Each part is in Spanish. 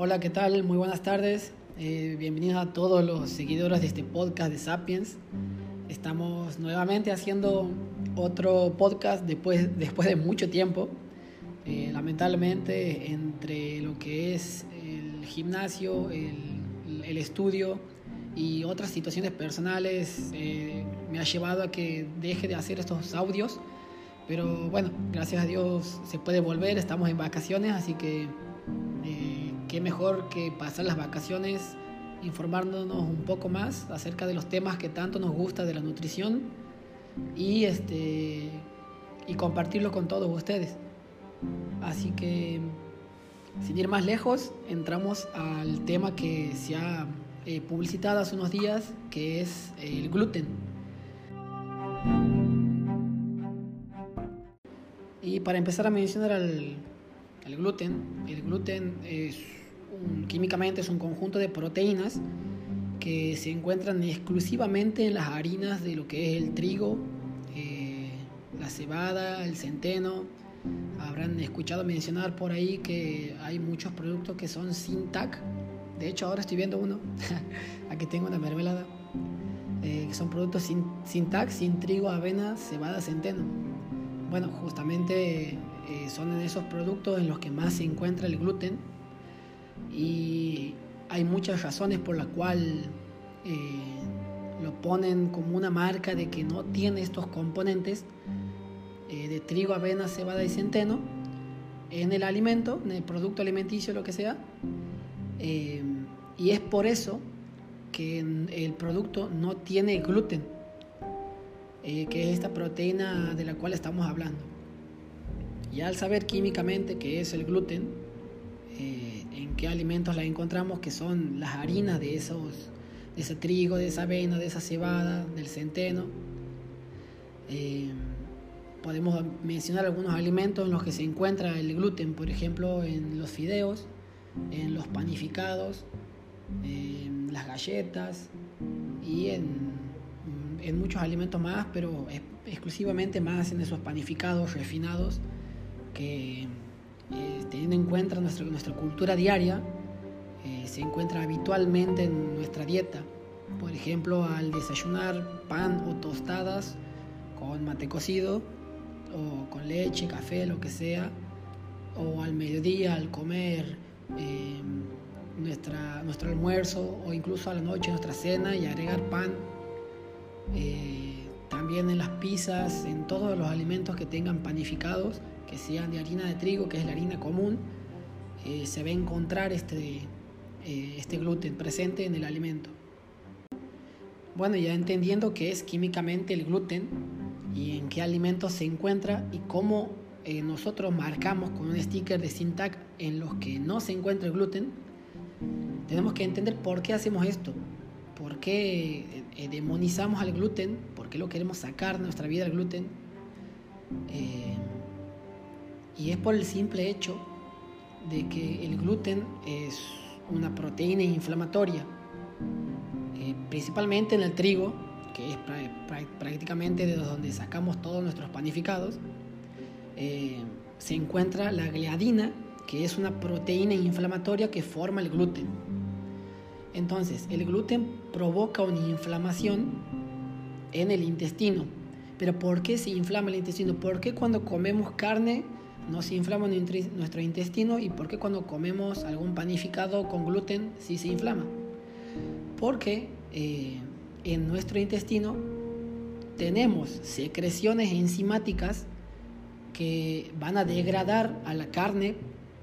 Hola, ¿qué tal? Muy buenas tardes. Eh, bienvenidos a todos los seguidores de este podcast de Sapiens. Estamos nuevamente haciendo otro podcast después, después de mucho tiempo. Eh, lamentablemente, entre lo que es el gimnasio, el, estudio y otras situaciones personales, eh, me ha llevado a que deje de hacer estos audios. Pero bueno, gracias a Dios se puede volver, estamos en vacaciones, así que qué mejor que pasar las vacaciones informándonos un poco más acerca de los temas que tanto nos gusta de la nutrición y este y compartirlo con todos ustedes. Así que sin ir más lejos, entramos al tema que se ha eh, publicitado hace unos días, que es el gluten. Y para empezar a mencionar al, al gluten, el gluten es químicamente es un conjunto de proteínas que se encuentran exclusivamente en las harinas de lo que es el trigo, eh, la cebada, el centeno. Habrán escuchado mencionar por ahí que hay muchos productos que son sin TAC. De hecho, ahora estoy viendo uno. Aquí tengo una mermelada. Eh, son productos sin, sin TAC, sin trigo, avena, cebada, centeno. Bueno, justamente eh, son en esos productos en los que más se encuentra el gluten y hay muchas razones por las cuales eh, lo ponen como una marca de que no tiene estos componentes eh, de trigo, avena, cebada y centeno en el alimento, en el producto alimenticio, lo que sea. Eh, y es por eso que el producto no tiene gluten, que es esta proteína de la cual estamos hablando. Y al saber químicamente qué es el gluten, en qué alimentos la encontramos, que son las harinas de, esos, de ese trigo, de esa avena, de esa cebada, del centeno. Eh, podemos mencionar algunos alimentos en los que se encuentra el gluten, por ejemplo, en los fideos, en los panificados, en las galletas y en, en muchos alimentos más, pero exclusivamente más en esos panificados refinados que eh, teniendo en cuenta nuestra, nuestra cultura diaria, eh, se encuentra habitualmente en nuestra dieta. Por ejemplo, al desayunar pan o tostadas con mate cocido, o con leche, café, lo que sea, o al mediodía al comer eh, nuestra, nuestro almuerzo, o incluso a la noche nuestra cena y agregar pan. también en las pizzas, en todos los alimentos que tengan panificados, que sean de harina de trigo, que es la harina común, eh, se ve encontrar este, eh, este gluten presente en el alimento. Bueno, ya entendiendo qué es químicamente el gluten y en qué alimentos se encuentra y cómo eh, nosotros marcamos con un sticker de Syntac en los que no se encuentra el gluten, tenemos que entender por qué hacemos esto, por qué demonizamos al gluten, por qué lo queremos sacar de nuestra vida el gluten. Y es por el simple hecho de que el gluten es una proteína inflamatoria, eh, principalmente en el trigo, que es prácticamente de donde sacamos todos nuestros panificados, eh, se encuentra la gliadina, que es una proteína inflamatoria que forma el gluten. Entonces, el gluten provoca una inflamación en el intestino. Pero ¿por qué se inflama el intestino? ¿Por qué cuando comemos carne no se inflama nuestro intestino y por qué cuando comemos algún panificado con gluten sí se inflama. Porque eh, en nuestro intestino tenemos secreciones enzimáticas que van a degradar a la carne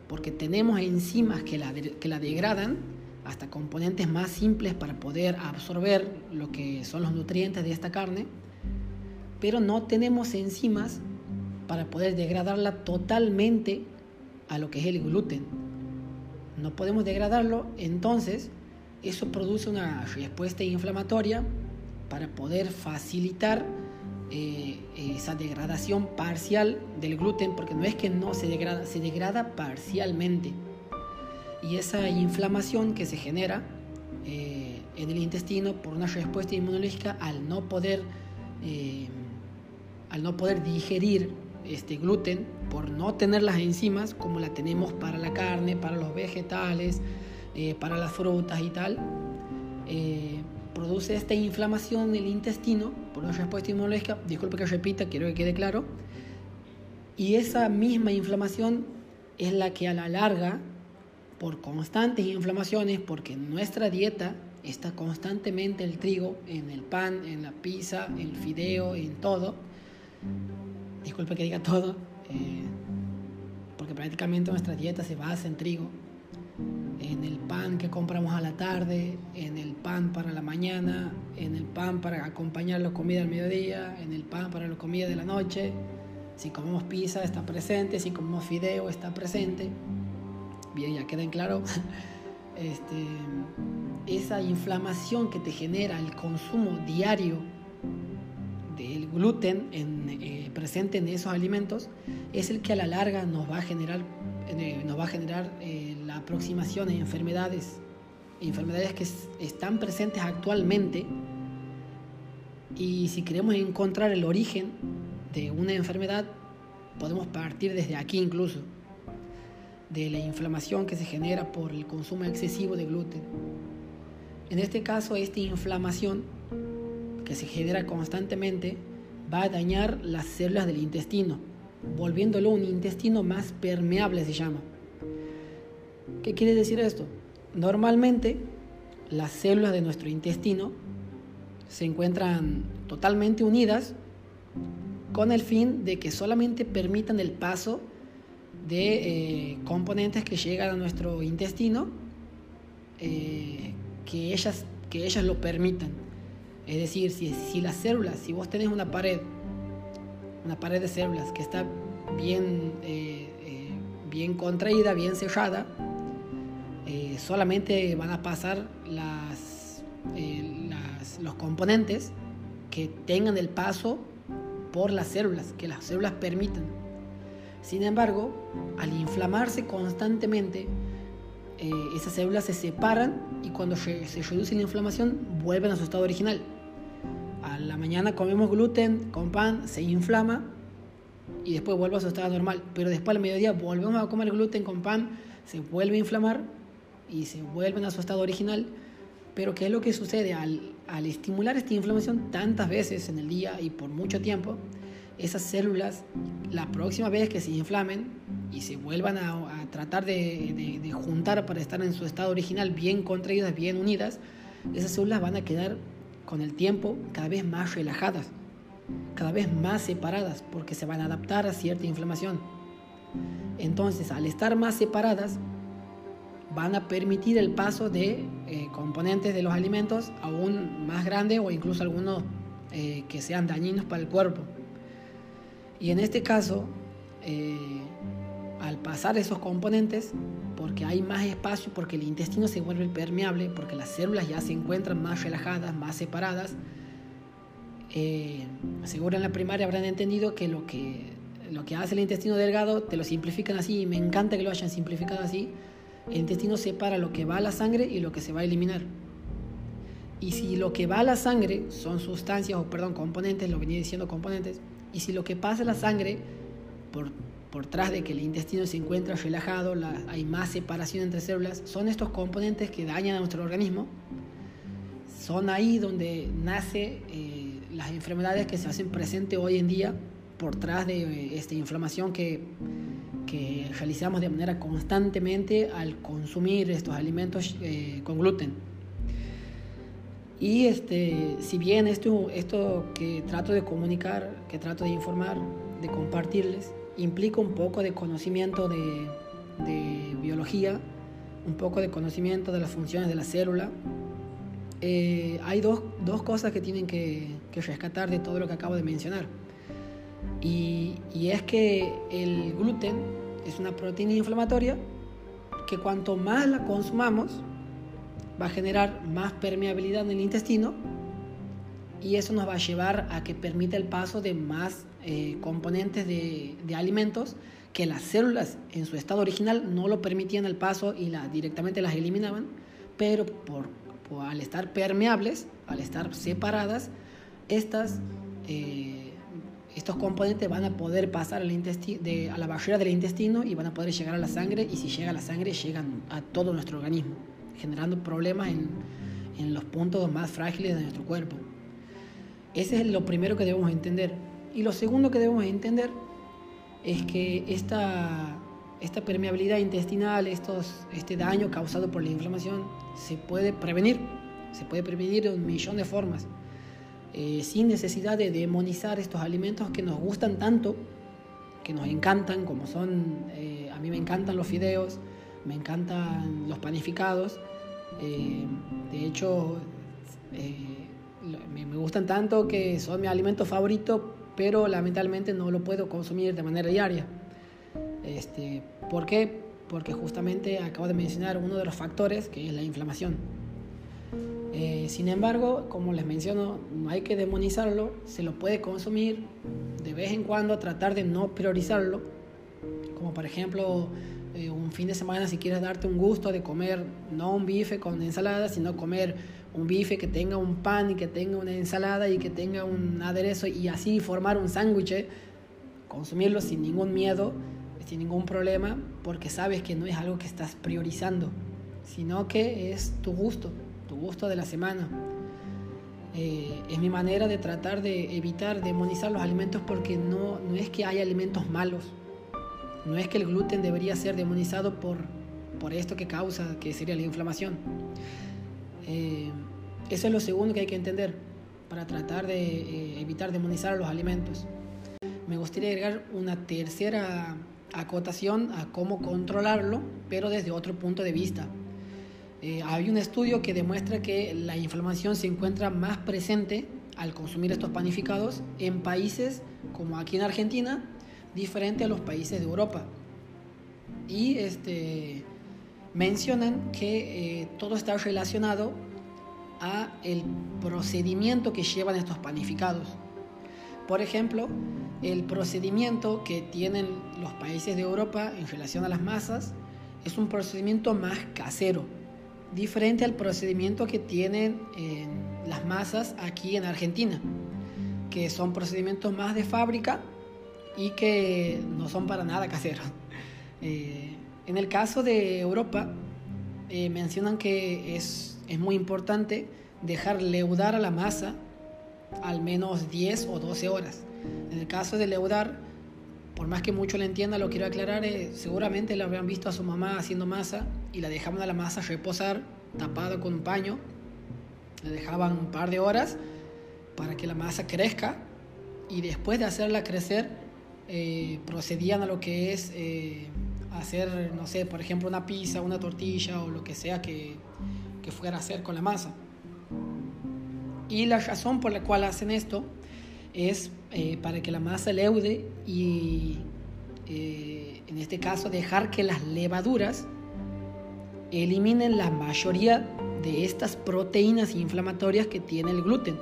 porque tenemos enzimas que la, que la degradan hasta componentes más simples para poder absorber lo que son los nutrientes de esta carne, pero no tenemos enzimas para poder degradarla totalmente a lo que es el gluten. No podemos degradarlo, entonces eso produce una respuesta inflamatoria para poder facilitar eh, esa degradación parcial del gluten, porque no es que no se degrada, se degrada parcialmente. Y esa inflamación que se genera eh, en el intestino por una respuesta inmunológica al no poder, eh, al no poder digerir este gluten por no tener las enzimas como la tenemos para la carne, para los vegetales, eh, para las frutas y tal. Eh, produce esta inflamación en el intestino por una respuesta inmunológica, disculpe que repita, quiero que quede claro, y esa misma inflamación es la que a la larga, por constantes inflamaciones, porque nuestra dieta está constantemente el trigo en el pan, en la pizza, en el fideo, en todo, disculpe que diga todo, eh, porque prácticamente nuestra dieta se basa en trigo, en el pan que compramos a la tarde, en el pan para la mañana, en el pan para acompañar la comida al mediodía, en el pan para la comida de la noche. Si comemos pizza está presente, si comemos fideo está presente. Bien, ya queda en claro. Este, esa inflamación que te genera el consumo diario gluten eh, presente en esos alimentos es el que a la larga nos va a generar, eh, nos va a generar eh, la aproximación a enfermedades, enfermedades que están presentes actualmente y si queremos encontrar el origen de una enfermedad, podemos partir desde aquí incluso, de la inflamación que se genera por el consumo excesivo de gluten. En este caso, esta inflamación que se genera constantemente va a dañar las células del intestino, volviéndolo un intestino más permeable se llama. ¿Qué quiere decir esto? Normalmente las células de nuestro intestino se encuentran totalmente unidas con el fin de que solamente permitan el paso de eh, componentes que llegan a nuestro intestino, eh, que, ellas, que ellas lo permitan. Es decir, si, las células, si vos tenés una pared, una pared de células que está bien, eh, eh, bien contraída, bien cerrada, eh, solamente van a pasar los componentes que tengan el paso por las células, que las células permitan. Sin embargo, al inflamarse constantemente, esas células se separan y cuando se reduce la inflamación vuelven a su estado original a la mañana comemos gluten con pan, se inflama y después vuelve a su estado normal. Pero después al mediodía volvemos a comer gluten con pan, se vuelve a inflamar y se vuelven a su estado original. Pero ¿qué es lo que sucede? Al, estimular esta inflamación tantas veces en el día y por mucho tiempo, esas células, la próxima vez que se inflamen y se vuelvan a, tratar de juntar para estar en su estado original bien contraídas, bien unidas, esas células van a quedar con el tiempo cada vez más relajadas, cada vez más separadas, porque se van a adaptar a cierta inflamación. Entonces, al estar más separadas, van a permitir el paso de eh, componentes de los alimentos aún más grandes o incluso algunos eh, que sean dañinos para el cuerpo. Y en este caso, eh, pasar esos componentes, porque hay más espacio, porque el intestino se vuelve permeable, porque las células ya se encuentran más relajadas, más separadas. Eh, seguro en la primaria habrán entendido que lo, que lo que hace el intestino delgado te lo simplifican así, y me encanta que lo hayan simplificado así. El intestino separa lo que va a la sangre y lo que se va a eliminar. Y si lo que va a la sangre son sustancias, o perdón, componentes, lo venía diciendo componentes, y si lo que pasa a la sangre por por tras de que el intestino se encuentra relajado, hay más separación entre células, son estos componentes que dañan a nuestro organismo. Son ahí donde nacen eh, las enfermedades que se hacen presentes hoy en día por tras de eh, esta inflamación que, que, realizamos de manera constantemente al consumir estos alimentos eh, con gluten. Y este, si bien esto, esto que trato de comunicar, que trato de informar, de compartirles, implica un poco de conocimiento de, biología, un poco de conocimiento de las funciones de la célula. Eh, hay dos, cosas que tienen que, rescatar de todo lo que acabo de mencionar. Y, y, es que el gluten es una proteína inflamatoria que cuanto más la consumamos va a generar más permeabilidad en el intestino y eso nos va a llevar a que permita el paso de más eh, componentes de, alimentos que las células en su estado original no lo permitían el paso y la, directamente las eliminaban, pero por, al estar permeables, al estar separadas, estas eh, estos componentes van a poder pasar al de, a la barrera del intestino y van a poder llegar a la sangre y si llega a la sangre llegan a todo nuestro organismo, generando problemas en, en los puntos más frágiles de nuestro cuerpo. Ese es lo primero que debemos entender. Y lo segundo que debemos entender es que esta, esta permeabilidad intestinal, estos, este daño causado por la inflamación, se puede prevenir. Se puede prevenir de un millón de formas. Eh, sin necesidad de demonizar estos alimentos que nos gustan tanto, que nos encantan, como son, eh, a mí me encantan los fideos, me encantan los panificados, eh, de hecho me, me, gustan tanto que son mi alimento favorito, pero lamentablemente no lo puedo consumir de manera diaria. Este, ¿Por qué? Porque justamente acabo de mencionar uno de los factores que es la inflamación. Eh, sin embargo, como les menciono, no hay que demonizarlo, se lo puede consumir de vez en cuando, tratar de no priorizarlo, como por ejemplo eh, un fin de semana si quieres darte un gusto de comer no un bife con ensalada, sino comer un bife que tenga un pan y que tenga una ensalada y que tenga un aderezo y así formar un sándwich, consumirlo sin ningún miedo, sin ningún problema, porque sabes que no es algo que estás priorizando, sino que es tu gusto tu gusto de la semana. Eh, es mi manera de tratar de evitar demonizar los alimentos porque no, no es que haya alimentos malos. No es que el gluten debería ser demonizado por, por esto que causa, que sería la inflamación. Eh, eso es lo segundo que hay que entender para tratar de eh, evitar demonizar los alimentos. Me gustaría agregar una tercera acotación a cómo controlarlo, pero desde otro punto de vista. Eh, hay un estudio que demuestra que la inflamación se encuentra más presente al consumir estos panificados en países como aquí en Argentina, diferente a los países de Europa. Y este, mencionan que eh, todo está relacionado a el procedimiento que llevan estos panificados. Por ejemplo, el procedimiento que tienen los países de Europa en relación a las masas es un procedimiento más casero diferente al procedimiento que tienen las masas aquí en Argentina, que son procedimientos más de fábrica y que no son para nada caseros. Eh, en el caso de Europa, eh, mencionan que es, es muy importante dejar leudar a la masa al menos 10 o 12 horas. En el caso de leudar, por más que mucho le entienda, lo quiero aclarar, eh, seguramente le habrán visto a su mamá haciendo masa y la dejaban a la masa reposar tapada con un paño, le dejaban un par de horas para que la masa crezca y después de hacerla crecer eh, procedían a lo que es eh, hacer, no sé, por ejemplo una pizza, una tortilla o lo que sea que, que fuera a hacer con la masa. Y la razón por la cual hacen esto es eh, para que la masa leude y en este caso dejar que las levaduras eliminen la mayoría de estas proteínas inflamatorias que tiene el gluten,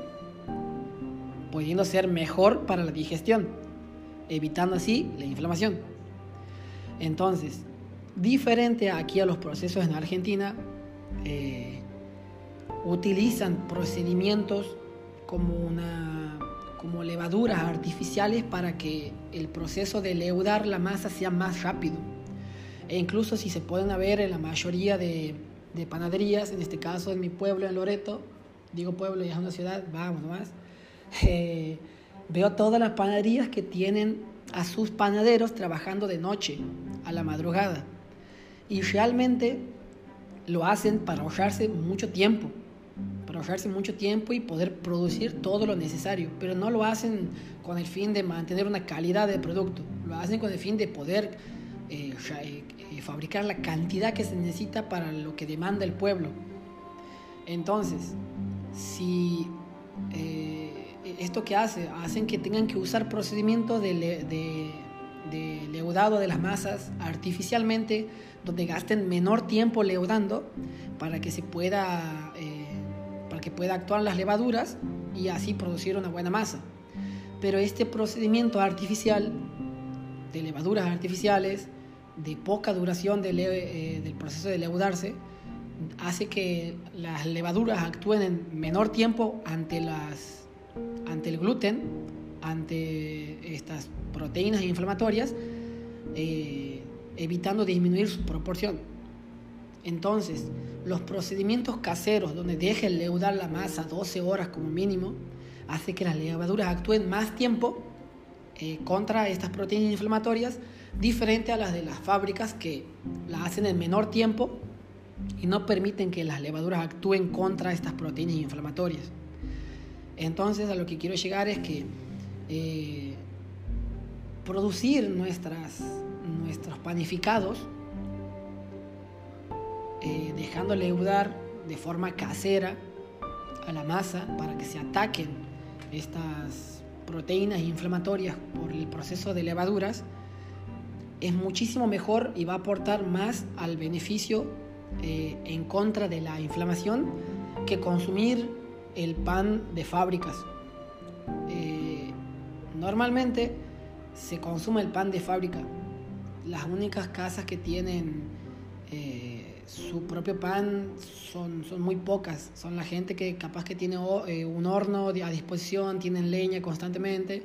pudiendo ser mejor para la digestión, evitando así la inflamación. Entonces, diferente aquí a los procesos en Argentina, eh, utilizan procedimientos como una como levaduras artificiales para que el proceso de leudar la masa sea más rápido. E incluso si se pueden ver en la mayoría de, panaderías, en este caso en mi pueblo, en Loreto, digo pueblo y es una ciudad, vamos nomás, eh, veo todas las panaderías que tienen a sus panaderos trabajando de noche, a la madrugada. Y realmente lo hacen para ahorrarse mucho tiempo para ahorrarse mucho tiempo y poder producir todo lo necesario, pero no lo hacen con el fin de mantener una calidad de producto, lo hacen con el fin de poder eh, eh, fabricar la cantidad que se necesita para lo que demanda el pueblo. Entonces, si eh, esto que hace, hacen que tengan que usar procedimientos de, de, de leudado de las masas artificialmente, donde gasten menor tiempo leudando para que se pueda para que pueda actuar las levaduras y así producir una buena masa. Pero este procedimiento artificial de levaduras artificiales de poca duración eh, del proceso de leudarse hace que las levaduras actúen en menor tiempo ante, las, ante el gluten, ante estas proteínas inflamatorias, eh, evitando disminuir su proporción. Entonces, los procedimientos caseros donde dejen leudar la masa 12 horas como mínimo, hace que las levaduras actúen más tiempo eh, contra estas proteínas inflamatorias, diferente a las de las fábricas que la hacen en menor tiempo y no permiten que las levaduras actúen contra estas proteínas inflamatorias. Entonces a lo que quiero llegar es que eh, producir nuestras, nuestros panificados, eh, dejando leudar de forma casera a la masa para que se ataquen estas proteínas inflamatorias por el proceso de levaduras, es muchísimo mejor y va a aportar más al beneficio eh, en contra de la inflamación que consumir el pan de fábricas. Eh, normalmente se consume el pan de fábrica. Las únicas casas que tienen eh, su propio pan son, son muy pocas. Son la gente que capaz que tiene un horno a disposición, tienen leña constantemente.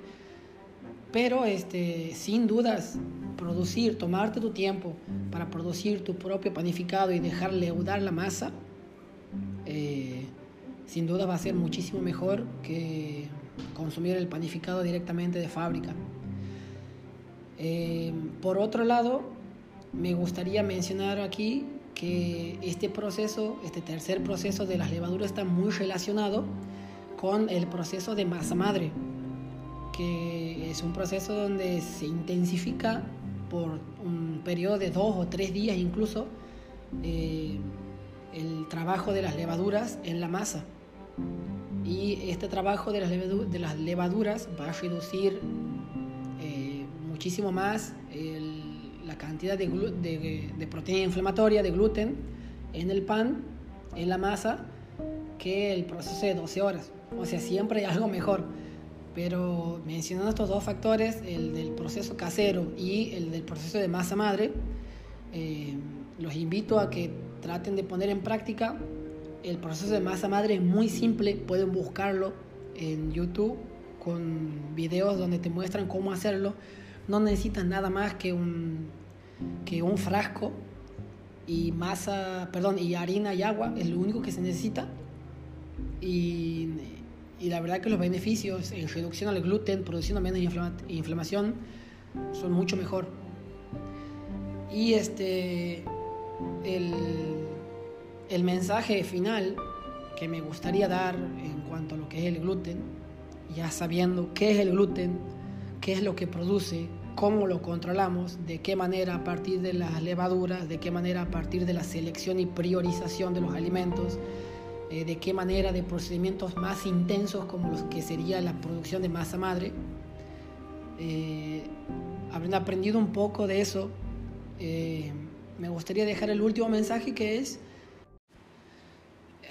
Pero este, sin dudas, producir, tomarte tu tiempo para producir tu propio panificado y dejar leudar la masa, eh, sin duda va a ser muchísimo mejor que consumir el panificado directamente de fábrica. Eh, por otro lado, me gustaría mencionar aquí que este proceso, este tercer proceso de las levaduras está muy relacionado con el proceso de masa madre, que es un proceso donde se intensifica por un periodo de dos o tres días incluso eh, el trabajo de las levaduras en la masa. Y este trabajo de las, de las levaduras va a reducir eh, muchísimo más la cantidad de, de, de, proteína inflamatoria, de gluten, en el pan, en la masa, que el proceso de 12 horas. O sea, siempre hay algo mejor. Pero mencionando estos dos factores, el del proceso casero y el del proceso de masa madre, eh, los invito a que traten de poner en práctica. El proceso de masa madre es muy simple, pueden buscarlo en YouTube con videos donde te muestran cómo hacerlo. No necesitas nada más que un, que un frasco y masa, perdón, y harina y agua, es lo único que se necesita. Y la verdad que los beneficios en reducción al gluten, produciendo menos inflamación, son mucho mejor. Y este, el, el mensaje final que me gustaría dar en cuanto a lo que es el gluten, ya sabiendo qué es el gluten, qué es lo que produce, cómo lo controlamos, de qué manera a partir de las levaduras, de qué manera a partir de la selección y priorización de los alimentos, eh, de qué manera de procedimientos más intensos como los que sería la producción de masa madre. Eh, habiendo aprendido un poco de eso, eh, me gustaría dejar el último mensaje que es,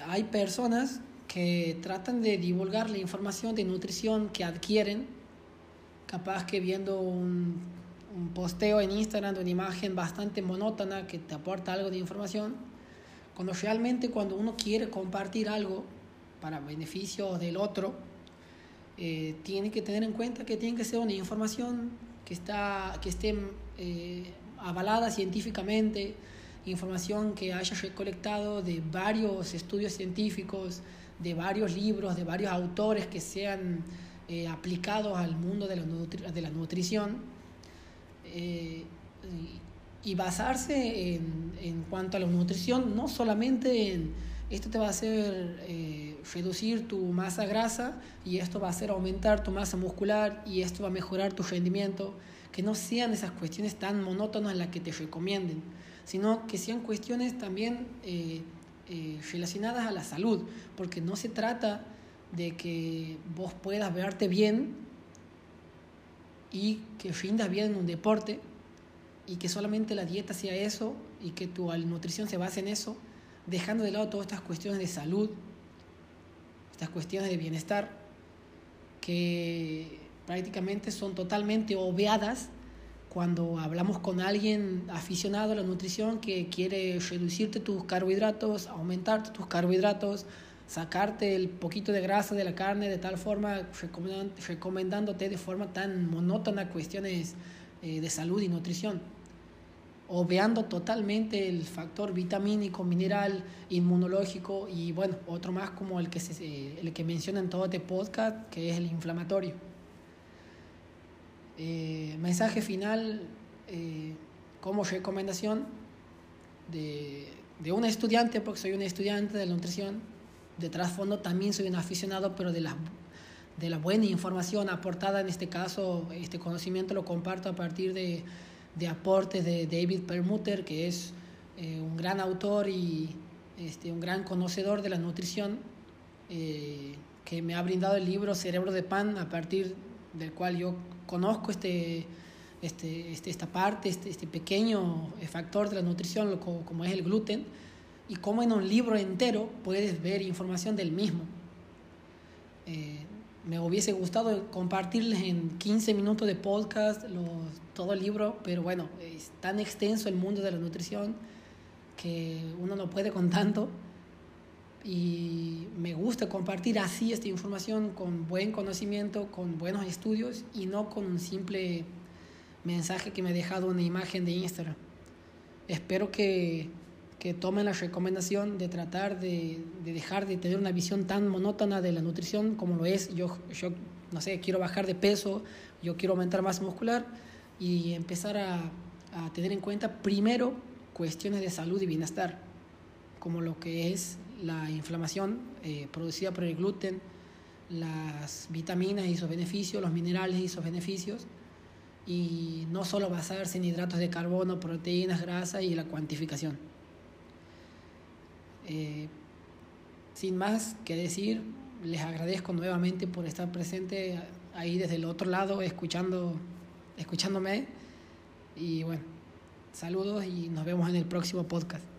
hay personas que tratan de divulgar la información de nutrición que adquieren, capaz que viendo un, un posteo en Instagram de una imagen bastante monótona que te aporta algo de información, cuando realmente cuando uno quiere compartir algo para beneficio del otro, eh, tiene que tener en cuenta que tiene que ser una información que, está, que esté eh, avalada científicamente, información que haya recolectado de varios estudios científicos, de varios libros, de varios autores que sean eh, aplicados al mundo de la, de la nutrición y basarse en, en, cuanto a la nutrición, no solamente en esto te va a hacer eh, reducir tu masa grasa y esto va a hacer aumentar tu masa muscular y esto va a mejorar tu rendimiento, que no sean esas cuestiones tan monótonas las que te recomienden, sino que sean cuestiones también eh, eh, relacionadas a la salud, porque no se trata de que vos puedas verte bien y que rindas bien en un deporte, y que solamente la dieta sea eso y que tu nutrición se base en eso, dejando de lado todas estas cuestiones de salud, estas cuestiones de bienestar, que prácticamente son totalmente obviadas cuando hablamos con alguien aficionado a la nutrición que quiere reducirte tus carbohidratos, aumentarte tus carbohidratos, sacarte el poquito de grasa de la carne de tal forma, recomendándote de forma tan monótona cuestiones eh, de salud y nutrición, obviando totalmente el factor vitamínico, mineral, inmunológico y bueno, otro más como el que, se, el que menciona en todo este podcast, que es el inflamatorio. Eh, mensaje final eh, como recomendación de, de un estudiante, porque soy un estudiante de la nutrición, de trasfondo también soy un aficionado, pero de la, de la buena información aportada en este caso, este conocimiento lo comparto a partir de, de aportes de David Permuter, que es eh, un gran autor y este, un gran conocedor de la nutrición, eh, que me ha brindado el libro Cerebro de Pan, a partir del cual yo conozco este, este, este esta parte, este, este pequeño factor de la nutrición, como es el gluten y cómo en un libro entero puedes ver información del mismo. Eh, me hubiese gustado compartirles en 15 minutos de podcast los, todo el libro, pero bueno, es tan extenso el mundo de la nutrición que uno no puede con tanto. Y me gusta compartir así esta información con buen conocimiento, con buenos estudios y no con un simple mensaje que me ha dejado una imagen de Instagram. Espero que que tomen la recomendación de tratar de, de, dejar de tener una visión tan monótona de la nutrición como lo es. Yo, yo, no sé, quiero bajar de peso, yo quiero aumentar masa muscular y empezar a, a tener en cuenta primero cuestiones de salud y bienestar, como lo que es la inflamación eh, producida por el gluten, las vitaminas y sus beneficios, los minerales y sus beneficios, y no solo basarse en hidratos de carbono, proteínas, grasa y la cuantificación. Eh, sin más que decir, les agradezco nuevamente por estar presente ahí desde el otro lado, escuchando, escuchándome. Y bueno, saludos y nos vemos en el próximo podcast.